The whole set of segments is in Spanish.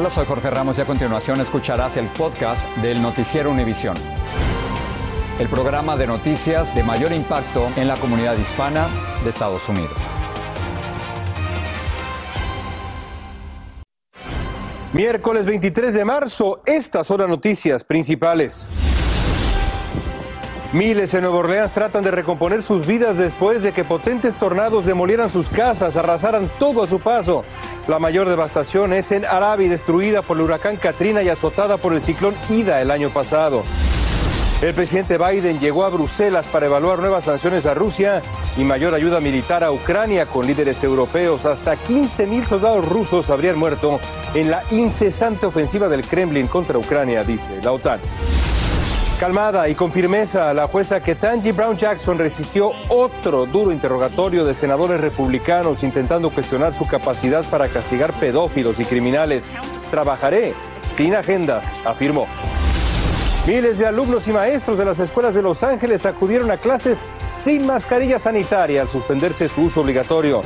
Hola, soy Jorge Ramos y a continuación escucharás el podcast del Noticiero Univisión. El programa de noticias de mayor impacto en la comunidad hispana de Estados Unidos. Miércoles 23 de marzo, estas son las noticias principales. Miles en Nueva Orleans tratan de recomponer sus vidas después de que potentes tornados demolieran sus casas, arrasaran todo a su paso. La mayor devastación es en Arabi, destruida por el huracán Katrina y azotada por el ciclón Ida el año pasado. El presidente Biden llegó a Bruselas para evaluar nuevas sanciones a Rusia y mayor ayuda militar a Ucrania con líderes europeos. Hasta 15 mil soldados rusos habrían muerto en la incesante ofensiva del Kremlin contra Ucrania, dice la OTAN. Calmada y con firmeza, la jueza Ketanji Brown Jackson resistió otro duro interrogatorio de senadores republicanos intentando cuestionar su capacidad para castigar pedófilos y criminales. Trabajaré sin agendas, afirmó. Miles de alumnos y maestros de las escuelas de Los Ángeles acudieron a clases sin mascarilla sanitaria al suspenderse su uso obligatorio.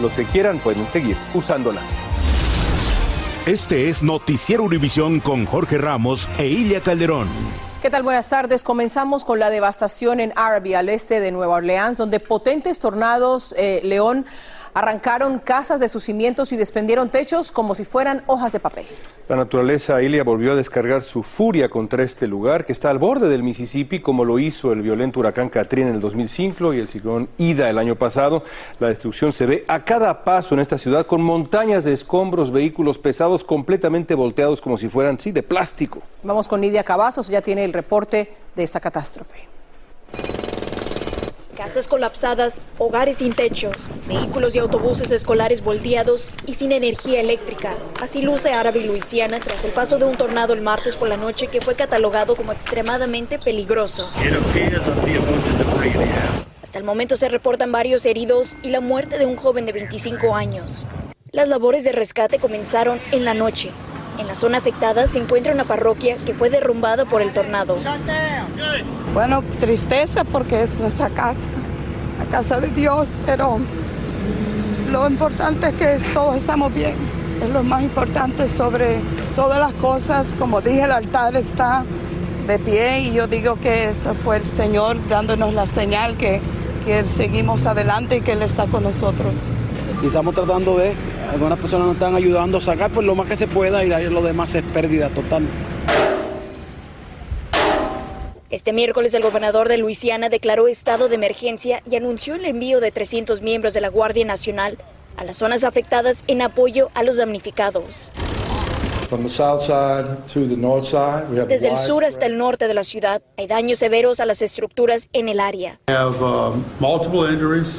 Los que quieran pueden seguir usándola. Este es Noticiero Univisión con Jorge Ramos e Ilia Calderón. ¿Qué tal? Buenas tardes. Comenzamos con la devastación en Arabi, al este de Nueva Orleans, donde potentes tornados, eh, León, arrancaron casas de sus cimientos y desprendieron techos como si fueran hojas de papel. La naturaleza Ilia volvió a descargar su furia contra este lugar que está al borde del Mississippi, como lo hizo el violento huracán Katrina en el 2005 y el ciclón Ida el año pasado. La destrucción se ve a cada paso en esta ciudad con montañas de escombros, vehículos pesados completamente volteados como si fueran, sí, de plástico. Vamos con Nidia Cavazos, ya tiene el reporte de esta catástrofe. Casas colapsadas, hogares sin techos, vehículos y autobuses escolares volteados y sin energía eléctrica. Así luce Árabe Luisiana tras el paso de un tornado el martes por la noche que fue catalogado como extremadamente peligroso. Hasta el momento se reportan varios heridos y la muerte de un joven de 25 años. Las labores de rescate comenzaron en la noche. En la zona afectada se encuentra una parroquia que fue derrumbada por el tornado. Bueno, tristeza porque es nuestra casa, la casa de Dios, pero lo importante es que todos estamos bien. Es lo más importante sobre todas las cosas. Como dije, el altar está de pie y yo digo que eso fue el Señor dándonos la señal que, que seguimos adelante y que Él está con nosotros. Y estamos tratando de, algunas personas nos están ayudando a sacar por lo más que se pueda y lo demás es pérdida total. Este miércoles el gobernador de Luisiana declaró estado de emergencia y anunció el envío de 300 miembros de la Guardia Nacional a las zonas afectadas en apoyo a los damnificados. Desde el sur hasta el norte de la ciudad hay daños severos a las estructuras en el área.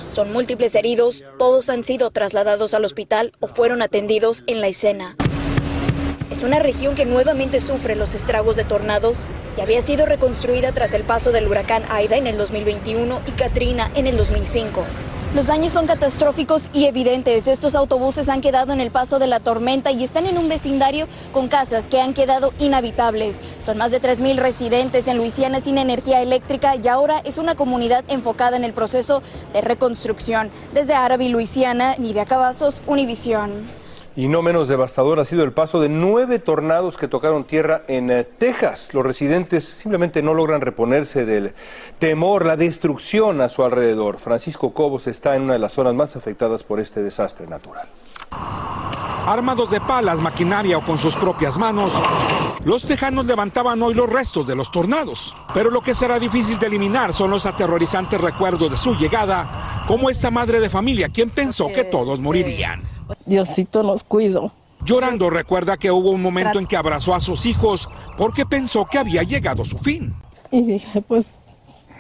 Son múltiples heridos, todos han sido trasladados al hospital o fueron atendidos en la escena. Es una región que nuevamente sufre los estragos de tornados y había sido reconstruida tras el paso del huracán Aida en el 2021 y Katrina en el 2005. Los daños son catastróficos y evidentes. Estos autobuses han quedado en el paso de la tormenta y están en un vecindario con casas que han quedado inhabitables. Son más de 3.000 residentes en Luisiana sin energía eléctrica y ahora es una comunidad enfocada en el proceso de reconstrucción. Desde Arabi, Luisiana, Nidia Cavazos, Univisión. Y no menos devastador ha sido el paso de nueve tornados que tocaron tierra en eh, Texas. Los residentes simplemente no logran reponerse del temor, la destrucción a su alrededor. Francisco Cobos está en una de las zonas más afectadas por este desastre natural. Armados de palas, maquinaria o con sus propias manos, los tejanos levantaban hoy los restos de los tornados. Pero lo que será difícil de eliminar son los aterrorizantes recuerdos de su llegada, como esta madre de familia quien pensó que todos morirían. Diosito nos cuido. Llorando recuerda que hubo un momento en que abrazó a sus hijos porque pensó que había llegado su fin. Y dije, pues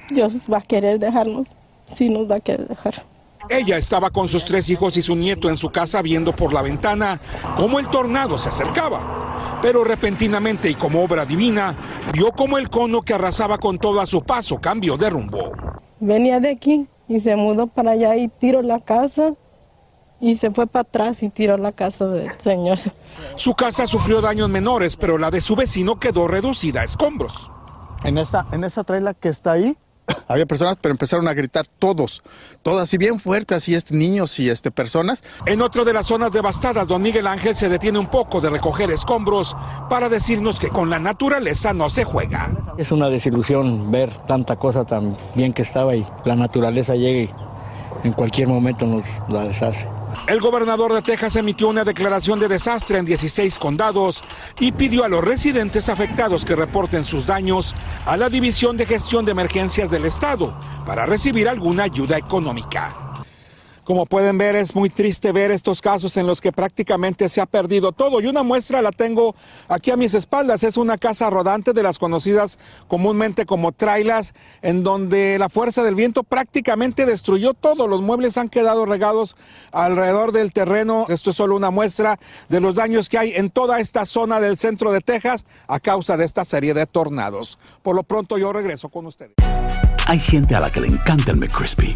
Dios va a querer dejarnos, sí nos va a querer dejar. Ella estaba con sus tres hijos y su nieto en su casa viendo por la ventana cómo el tornado se acercaba. Pero repentinamente y como obra divina, vio como el cono que arrasaba con todo a su paso cambió de rumbo. Venía de aquí y se mudó para allá y tiró la casa y se fue para atrás y tiró la casa del señor. Su casa sufrió daños menores, pero la de su vecino quedó reducida a escombros. En esa, en esa traila que está ahí, había personas, pero empezaron a gritar todos, todas así bien fuertes, así este, niños y este, personas. En otra de las zonas devastadas, don Miguel Ángel se detiene un poco de recoger escombros para decirnos que con la naturaleza no se juega. Es una desilusión ver tanta cosa tan bien que estaba y la naturaleza llega y en cualquier momento nos la deshace. El gobernador de Texas emitió una declaración de desastre en 16 condados y pidió a los residentes afectados que reporten sus daños a la División de Gestión de Emergencias del Estado para recibir alguna ayuda económica. Como pueden ver, es muy triste ver estos casos en los que prácticamente se ha perdido todo. Y una muestra la tengo aquí a mis espaldas. Es una casa rodante de las conocidas comúnmente como trailas, en donde la fuerza del viento prácticamente destruyó todo. Los muebles han quedado regados alrededor del terreno. Esto es solo una muestra de los daños que hay en toda esta zona del centro de Texas a causa de esta serie de tornados. Por lo pronto yo regreso con ustedes. Hay gente a la que le encanta el McCrispy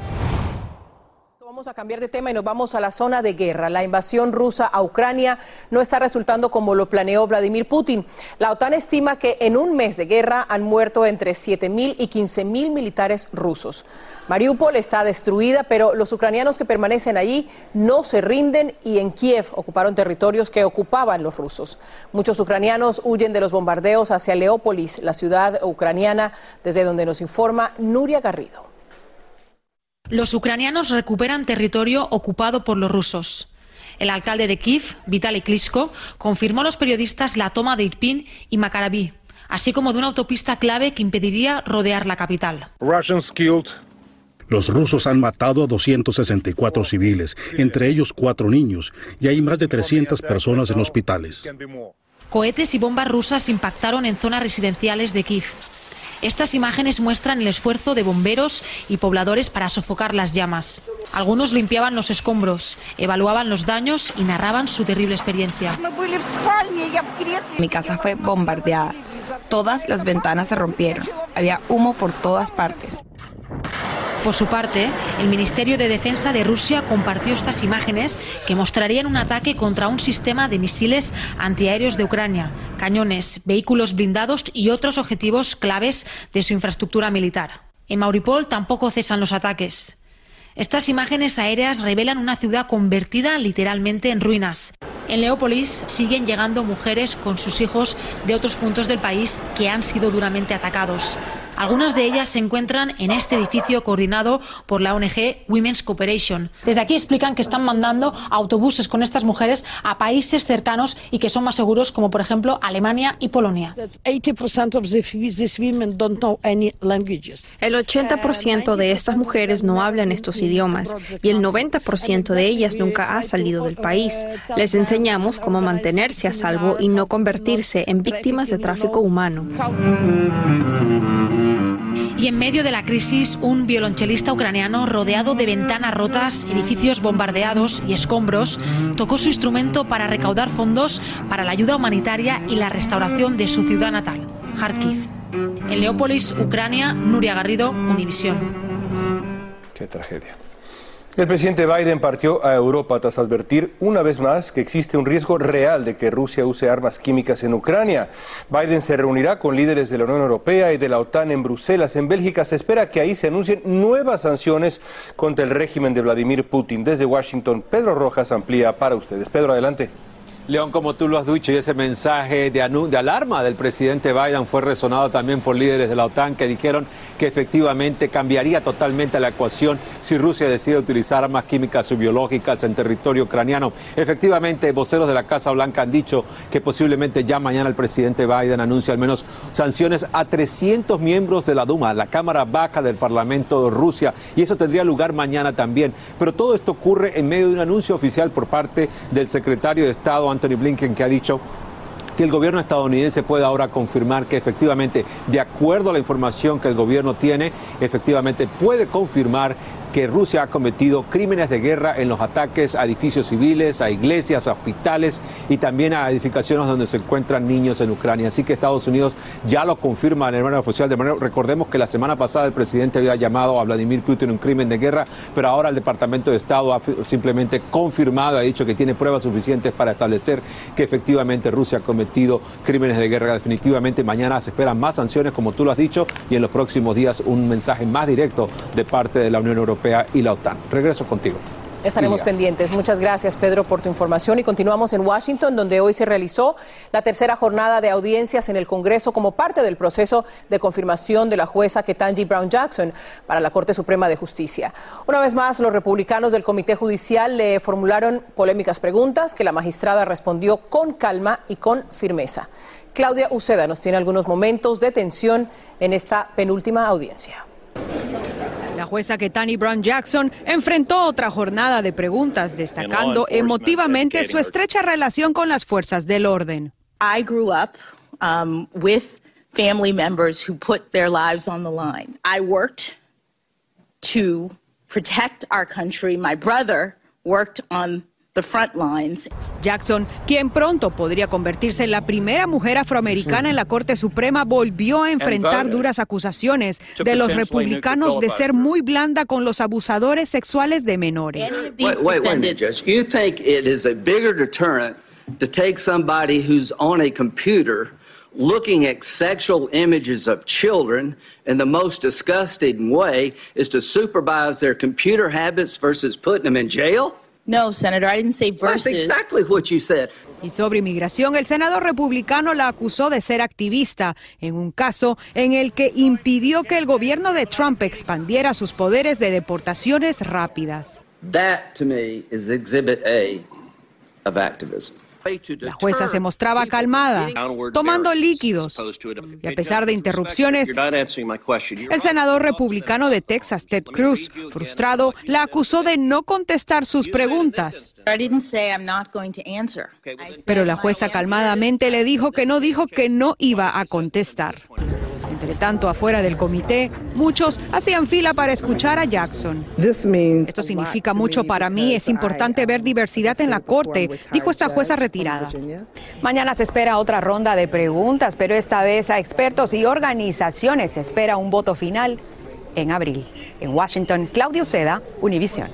Vamos a cambiar de tema y nos vamos a la zona de guerra. La invasión rusa a Ucrania no está resultando como lo planeó Vladimir Putin. La OTAN estima que en un mes de guerra han muerto entre 7.000 y 15.000 militares rusos. Mariupol está destruida, pero los ucranianos que permanecen allí no se rinden y en Kiev ocuparon territorios que ocupaban los rusos. Muchos ucranianos huyen de los bombardeos hacia Leópolis, la ciudad ucraniana, desde donde nos informa Nuria Garrido. Los ucranianos recuperan territorio ocupado por los rusos. El alcalde de Kiev, Vitaly Klitschko, confirmó a los periodistas la toma de Irpin y Makaraví, así como de una autopista clave que impediría rodear la capital. Los rusos han matado a 264 civiles, entre ellos cuatro niños, y hay más de 300 personas en hospitales. Cohetes y bombas rusas impactaron en zonas residenciales de Kiev. Estas imágenes muestran el esfuerzo de bomberos y pobladores para sofocar las llamas. Algunos limpiaban los escombros, evaluaban los daños y narraban su terrible experiencia. Mi casa fue bombardeada. Todas las ventanas se rompieron. Había humo por todas partes. Por su parte, el Ministerio de Defensa de Rusia compartió estas imágenes que mostrarían un ataque contra un sistema de misiles antiaéreos de Ucrania, cañones, vehículos blindados y otros objetivos claves de su infraestructura militar. En Mauripol tampoco cesan los ataques. Estas imágenes aéreas revelan una ciudad convertida literalmente en ruinas. En Leópolis siguen llegando mujeres con sus hijos de otros puntos del país que han sido duramente atacados. Algunas de ellas se encuentran en este edificio coordinado por la ONG Women's Cooperation. Desde aquí explican que están mandando autobuses con estas mujeres a países cercanos y que son más seguros, como por ejemplo Alemania y Polonia. El 80% de estas mujeres no hablan estos idiomas y el 90% de ellas nunca ha salido del país. Les enseñamos cómo mantenerse a salvo y no convertirse en víctimas de tráfico humano. Y en medio de la crisis, un violonchelista ucraniano rodeado de ventanas rotas, edificios bombardeados y escombros, tocó su instrumento para recaudar fondos para la ayuda humanitaria y la restauración de su ciudad natal, Kharkiv. En Leópolis, Ucrania, Nuria Garrido, Univisión. Qué tragedia. El presidente Biden partió a Europa tras advertir una vez más que existe un riesgo real de que Rusia use armas químicas en Ucrania. Biden se reunirá con líderes de la Unión Europea y de la OTAN en Bruselas. En Bélgica se espera que ahí se anuncien nuevas sanciones contra el régimen de Vladimir Putin. Desde Washington, Pedro Rojas amplía para ustedes. Pedro, adelante. León, como tú lo has dicho, y ese mensaje de, alarma del presidente Biden fue resonado también por líderes de la OTAN que dijeron que efectivamente cambiaría totalmente la ecuación si Rusia decide utilizar armas químicas o biológicas en territorio ucraniano. Efectivamente, voceros de la Casa Blanca han dicho que posiblemente ya mañana el presidente Biden anuncie al menos sanciones a 300 miembros de la Duma, la Cámara Baja del Parlamento de Rusia, y eso tendría lugar mañana también. Pero todo esto ocurre en medio de un anuncio oficial por parte del secretario de Estado, Anthony Blinken, que ha dicho que el gobierno estadounidense puede ahora confirmar que efectivamente, de acuerdo a la información que el gobierno tiene, efectivamente puede confirmar que Rusia ha cometido crímenes de guerra en los ataques a edificios civiles, a iglesias, a hospitales y también a edificaciones donde se encuentran niños en Ucrania. Así que Estados Unidos ya lo confirma en el manera oficial. De manera, recordemos que la semana pasada el presidente había llamado a Vladimir Putin un crimen de guerra, pero ahora el Departamento de Estado ha simplemente confirmado, ha dicho que tiene pruebas suficientes para establecer que efectivamente Rusia ha cometido crímenes de guerra. Definitivamente mañana se esperan más sanciones, como tú lo has dicho, y en los próximos días un mensaje más directo de parte de la Unión Europea y la OTAN. Regreso contigo. Estaremos pendientes. Muchas gracias, Pedro, por tu información. Y continuamos en Washington, donde hoy se realizó la tercera jornada de audiencias en el Congreso como parte del proceso de confirmación de la jueza Ketanji Brown Jackson para la Corte Suprema de Justicia. Una vez más, los republicanos del Comité Judicial le formularon polémicas preguntas que la magistrada respondió con calma y con firmeza. Claudia Uceda nos tiene algunos momentos de tensión en esta penúltima audiencia. La jueza Ketani Brown Jackson enfrentó otra jornada de preguntas, destacando emotivamente su estrecha relación con las fuerzas del orden. I grew up um, with family members who put their lives on the line. I worked to protect our country. My brother worked on Jackson, quien pronto podría convertirse en la primera mujer afroamericana en la Corte Suprema, volvió a enfrentar duras acusaciones de los republicanos de ser muy blanda con los abusadores sexuales de menores. You think it is a bigger deterrent to take somebody who's on a computer looking at sexual images of children in the most disgusting way is to supervise their computer habits versus putting them in jail? No, Senator, I didn't say versus. That's exactly what you said. Y sobre inmigración, el senador republicano la acusó de ser activista en un caso en el que impidió que el gobierno de Trump expandiera sus poderes de deportaciones rápidas. That to me is exhibit A of activism. La jueza se mostraba calmada, tomando líquidos. Y a pesar de interrupciones, el senador republicano de Texas, Ted Cruz, frustrado, la acusó de no contestar sus preguntas. Pero la jueza calmadamente le dijo que no dijo que no iba a contestar. Entre tanto, afuera del comité, muchos hacían fila para escuchar a Jackson. Esto significa mucho para mí. Es importante ver diversidad en la corte, dijo esta jueza retirada. Mañana se espera otra ronda de preguntas, pero esta vez a expertos y organizaciones se espera un voto final en abril. En Washington, Claudio Seda, Univision.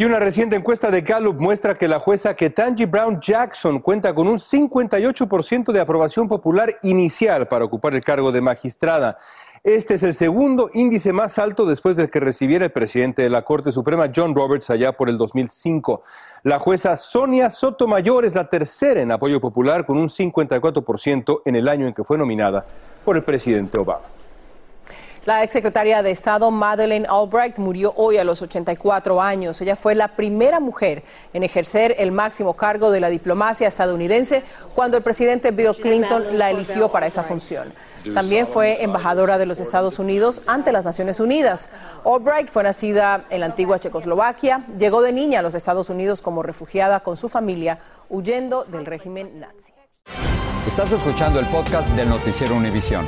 Y una reciente encuesta de Gallup muestra que la jueza Ketanji Brown Jackson cuenta con un 58% de aprobación popular inicial para ocupar el cargo de magistrada. Este es el segundo índice más alto después de que recibiera el presidente de la Corte Suprema, John Roberts, allá por el 2005. La jueza Sonia Sotomayor es la tercera en apoyo popular con un 54% en el año en que fue nominada por el presidente Obama. La exsecretaria de Estado Madeleine Albright murió hoy a los 84 años. Ella fue la primera mujer en ejercer el máximo cargo de la diplomacia estadounidense cuando el presidente Bill Clinton la eligió para esa función. También fue embajadora de los Estados Unidos ante las Naciones Unidas. Albright fue nacida en la antigua Checoslovaquia, llegó de niña a los Estados Unidos como refugiada con su familia, huyendo del régimen nazi. Estás escuchando el podcast del noticiero Univisión.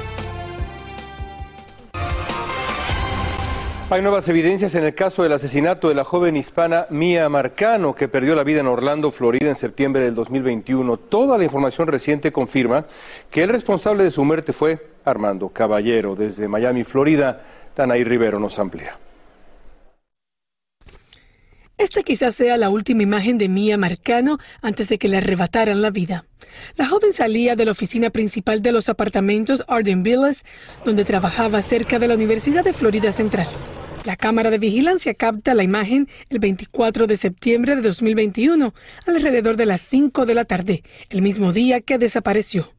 Hay nuevas evidencias en el caso del asesinato de la joven hispana Mia Marcano, que perdió la vida en Orlando, Florida, en septiembre del 2021. Toda la información reciente confirma que el responsable de su muerte fue Armando Caballero. Desde Miami, Florida, Tanaí Rivero nos amplía. Esta quizás sea la última imagen de Mia Marcano antes de que le arrebataran la vida. La joven salía de la oficina principal de los apartamentos Arden Villas, donde trabajaba cerca de la Universidad de Florida Central. La cámara de vigilancia capta la imagen el 24 de septiembre de 2021, alrededor de las 5 de la tarde, el mismo día que desapareció.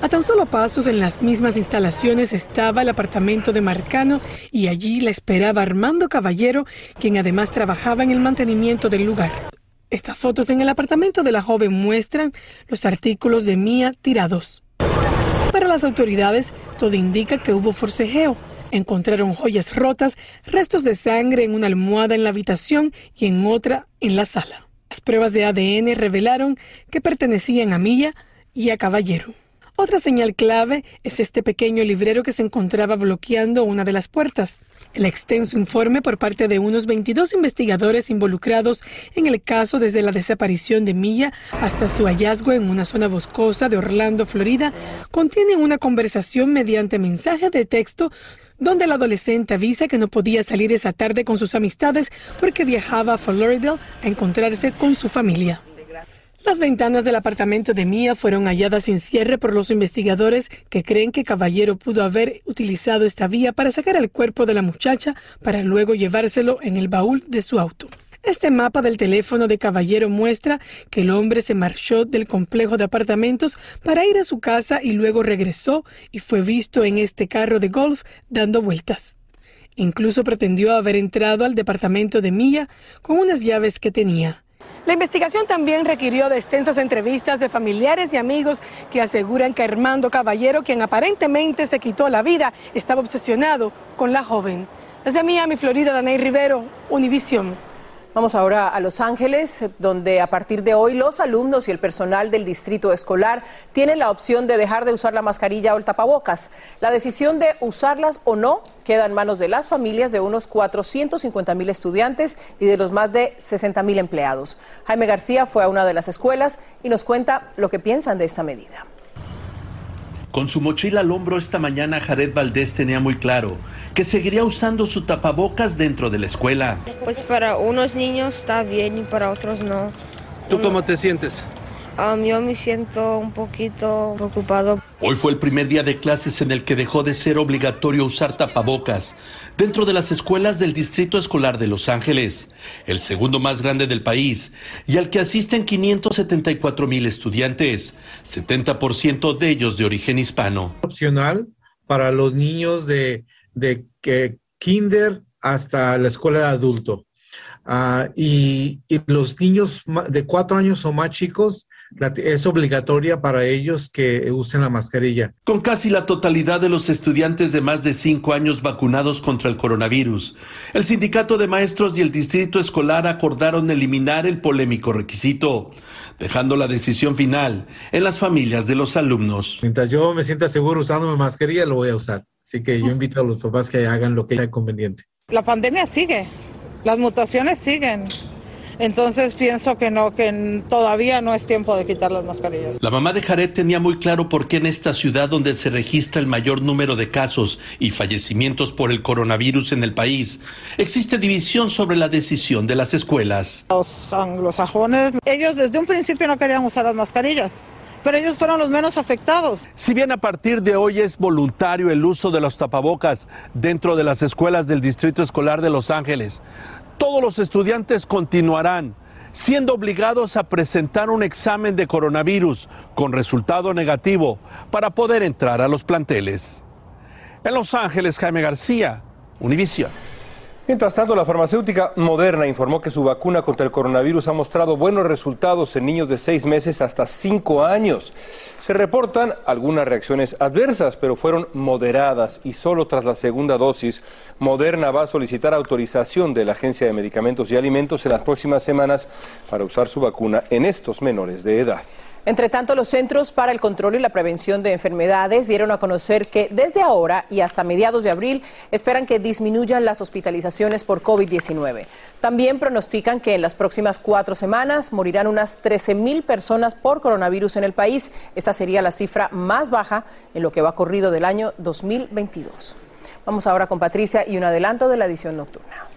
A tan solo pasos en las mismas instalaciones estaba el apartamento de Marcano y allí la esperaba Armando Caballero, quien además trabajaba en el mantenimiento del lugar. Estas fotos en el apartamento de la joven muestran los artículos de Mía tirados. Para las autoridades, todo indica que hubo forcejeo. Encontraron joyas rotas, restos de sangre en una almohada en la habitación y en otra en la sala. Las pruebas de ADN revelaron que pertenecían a Mía y a Caballero. Otra señal clave es este pequeño librero que se encontraba bloqueando una de las puertas. El extenso informe por parte de unos 22 investigadores involucrados en el caso desde la desaparición de Milla hasta su hallazgo en una zona boscosa de Orlando, Florida, contiene una conversación mediante mensaje de texto donde el adolescente avisa que no podía salir esa tarde con sus amistades porque viajaba a Florida a encontrarse con su familia. Las ventanas del apartamento de Mía fueron halladas sin cierre por los investigadores que creen que Caballero pudo haber utilizado esta vía para sacar el cuerpo de la muchacha para luego llevárselo en el baúl de su auto. Este mapa del teléfono de Caballero muestra que el hombre se marchó del complejo de apartamentos para ir a su casa y luego regresó y fue visto en este carro de golf dando vueltas. Incluso pretendió haber entrado al departamento de Mía con unas llaves que tenía. La investigación también requirió de extensas entrevistas de familiares y amigos que aseguran que Armando Caballero, quien aparentemente se quitó la vida, estaba obsesionado con la joven. Desde Miami, Florida, Danay Rivero, Univisión. Vamos ahora a Los Ángeles, donde a partir de hoy los alumnos y el personal del distrito escolar tienen la opción de dejar de usar la mascarilla o el tapabocas. La decisión de usarlas o no queda en manos de las familias de unos 450 mil estudiantes y de los más de 60 mil empleados. Jaime García fue a una de las escuelas y nos cuenta lo que piensan de esta medida. Con su mochila al hombro esta mañana, Jared Valdés tenía muy claro que seguiría usando su tapabocas dentro de la escuela. Pues para unos niños está bien y para otros no. ¿Tú cómo te sientes? Um, yo me siento un poquito preocupado. Hoy fue el primer día de clases en el que dejó de ser obligatorio usar tapabocas dentro de las escuelas del Distrito Escolar de Los Ángeles, el segundo más grande del país, y al que asisten 574 mil estudiantes, 70% de ellos de origen hispano. Opcional para los niños de, de que kinder hasta la escuela de adulto. Ah, y, los niños de cuatro años o más chicos es obligatoria para ellos que usen la mascarilla. Con casi la totalidad de los estudiantes de más de cinco años vacunados contra el coronavirus, el sindicato de maestros y el distrito escolar acordaron eliminar el polémico requisito, dejando la decisión final en las familias de los alumnos. Mientras yo me sienta seguro usando mi mascarilla, lo voy a usar. Así que yo invito a los papás que hagan lo que sea conveniente. La pandemia sigue, las mutaciones siguen. Entonces pienso que no, que todavía no es tiempo de quitar las mascarillas. La mamá de Jared tenía muy claro por qué en esta ciudad donde se registra el mayor número de casos y fallecimientos por el coronavirus en el país, existe división sobre la decisión de las escuelas. Los anglosajones, ellos desde un principio no querían usar las mascarillas pero ellos fueron los menos afectados. Si bien a partir de hoy es voluntario el uso de los tapabocas dentro de las escuelas del Distrito Escolar de Los Ángeles, todos los estudiantes continuarán siendo obligados a presentar un examen de coronavirus con resultado negativo para poder entrar a los planteles. En Los Ángeles, Jaime García, Univision. Mientras tanto, la farmacéutica Moderna informó que su vacuna contra el coronavirus ha mostrado buenos resultados en niños de seis meses hasta cinco años. Se reportan algunas reacciones adversas, pero fueron moderadas y solo tras la segunda dosis, Moderna va a solicitar autorización de la Agencia de Medicamentos y Alimentos en las próximas semanas para usar su vacuna en estos menores de edad. Entre tanto, los Centros para el Control y la Prevención de Enfermedades dieron a conocer que desde ahora y hasta mediados de abril esperan que disminuyan las hospitalizaciones por COVID-19. También pronostican que en las próximas cuatro semanas morirán unas 13 mil personas por coronavirus en el país. Esta sería la cifra más baja en lo que va corrido del año 2022. Vamos ahora con Patricia y un adelanto de la edición nocturna.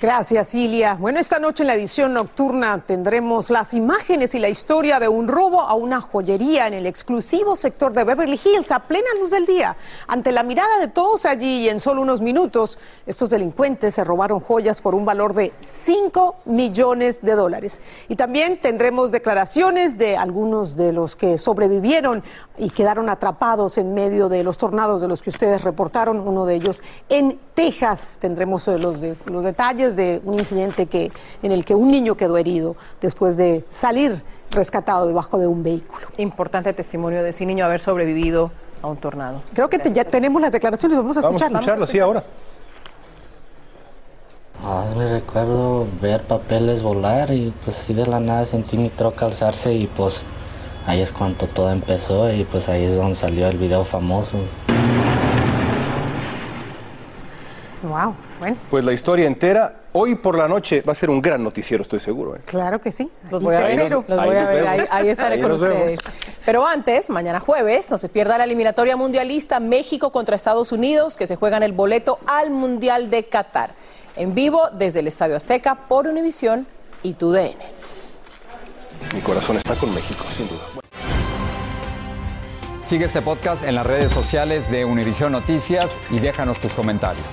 Gracias, Ilia. Bueno, esta noche en la edición nocturna tendremos las imágenes y la historia de un robo a una joyería en el exclusivo sector de Beverly Hills a plena luz del día. Ante la mirada de todos allí y en solo unos minutos, estos delincuentes se robaron joyas por un valor de 5 millones de dólares. Y también tendremos declaraciones de algunos de los que sobrevivieron y quedaron atrapados en medio de los tornados de los que ustedes reportaron, uno de ellos en Texas. Tendremos eh, los, de, los detalles de un incidente que, en el que un niño quedó herido después de salir rescatado debajo de un vehículo. Importante testimonio de ese niño haber sobrevivido a un tornado. Creo que te, ya tenemos las declaraciones, vamos a Vamos a escucharlas. escucharlo, sí, ahora. Ah, me recuerdo ver papeles volar y pues sí de la nada sentí mi troca alzarse y pues ahí es cuando todo empezó y pues ahí es donde salió el video famoso. Wow, bueno, Pues la historia entera, hoy por la noche va a ser un gran noticiero, estoy seguro. ¿eh? claro que sí. Los voy a Ahí ver, los voy Ahí a ver, ahí, estaré Ahí con vemos. ustedes. Pero antes, mañana jueves, no se pierda la eliminatoria mundialista México contra Estados Unidos, que se juega en el boleto al Mundial de Qatar. En vivo desde el Estadio Azteca por Univisión y TUDN. Mi corazón está con México, sin duda. Sigue este podcast en las redes sociales de Univision Noticias y déjanos tus comentarios.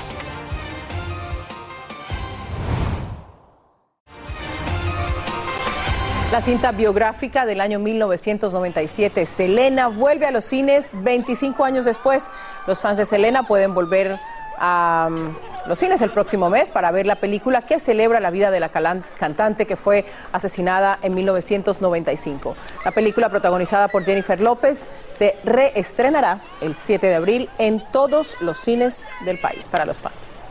La cinta biográfica del año 1997, Selena, vuelve a los cines 25 años después. Los fans de Selena pueden volver a um, los cines el próximo mes para ver la película que celebra la vida de la cantante que fue asesinada en 1995. La película protagonizada por Jennifer López se reestrenará el 7 de abril en todos los cines del país para los fans.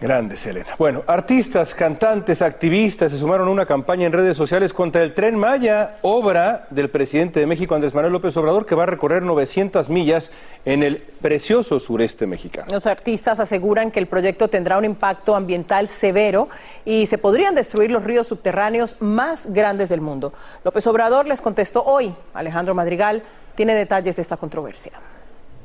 Grande, Selena. Bueno, artistas, cantantes, activistas se sumaron a una campaña en redes sociales contra el Tren Maya, obra del presidente de México, Andrés Manuel López Obrador, que va a recorrer 900 millas en el precioso sureste mexicano. Los artistas aseguran que el proyecto tendrá un impacto ambiental severo y se podrían destruir los ríos subterráneos más grandes del mundo. López Obrador les contestó hoy. Alejandro Madrigal tiene detalles de esta controversia.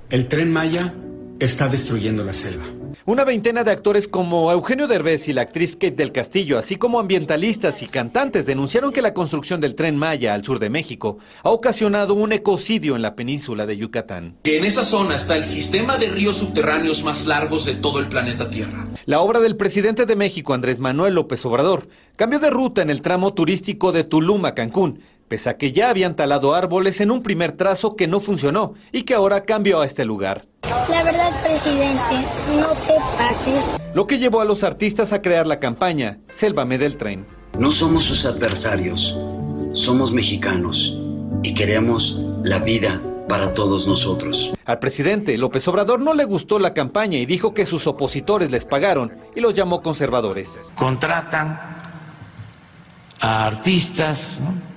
El tren Maya está destruyendo la selva. Una veintena de actores como Eugenio Derbez y la actriz Kate del Castillo, así como ambientalistas y cantantes, denunciaron que la construcción del tren Maya al sur de México ha ocasionado un ecocidio en la península de Yucatán. Que en esa zona está el sistema de ríos subterráneos más largos de todo el planeta Tierra. La obra del presidente de México, Andrés Manuel López Obrador, cambió de ruta en el tramo turístico de Tulum a Cancún, pese a que ya habían talado árboles en un primer trazo que no funcionó y que ahora cambió a este lugar. La verdad, presidente, no te pases. Lo que llevó a los artistas a crear la campaña Sélvame del tren. No somos sus adversarios, somos mexicanos y queremos la vida para todos nosotros. Al presidente López Obrador no le gustó la campaña y dijo que sus opositores les pagaron y los llamó conservadores. contratan a artistas, ¿no?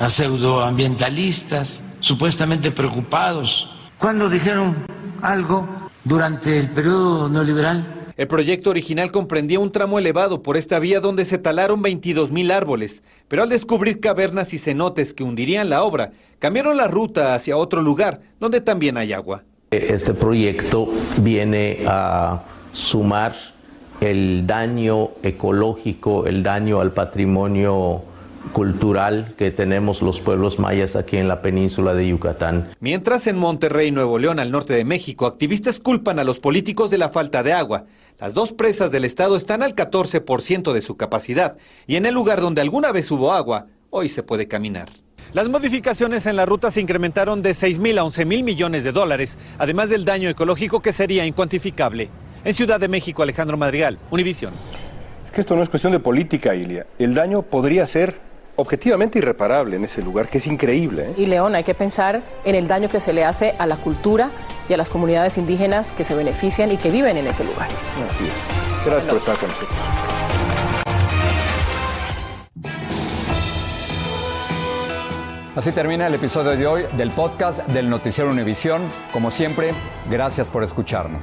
A pseudoambientalistas, supuestamente preocupados. ¿Cuándo dijeron algo durante el periodo neoliberal? El proyecto original comprendía un tramo elevado por esta vía donde se talaron 22 mil árboles, pero al descubrir cavernas y cenotes que hundirían la obra, cambiaron la ruta hacia otro lugar donde también hay agua. Este proyecto viene a sumar el daño ecológico, el daño al patrimonio cultural que tenemos los pueblos mayas aquí en la península de Yucatán. Mientras en Monterrey, Nuevo León, al norte de México, activistas culpan a los políticos de la falta de agua. Las dos presas del estado están al 14% de su capacidad y en el lugar donde alguna vez hubo agua, hoy se puede caminar. Las modificaciones en la ruta se incrementaron de 6 mil a 11 mil millones de dólares, además del daño ecológico que sería incuantificable. En Ciudad de México, Alejandro Madrigal, Univisión. Es que esto no es cuestión de política, Ilia. El daño podría ser objetivamente irreparable en ese lugar, que es increíble. ¿eh? Y León, hay que pensar en el daño que se le hace a la cultura y a las comunidades indígenas que se benefician y que viven en ese lugar. Así es. Gracias por estar con nosotros. Así termina el episodio de hoy del podcast del Noticiero Univisión. Como siempre, gracias por escucharnos.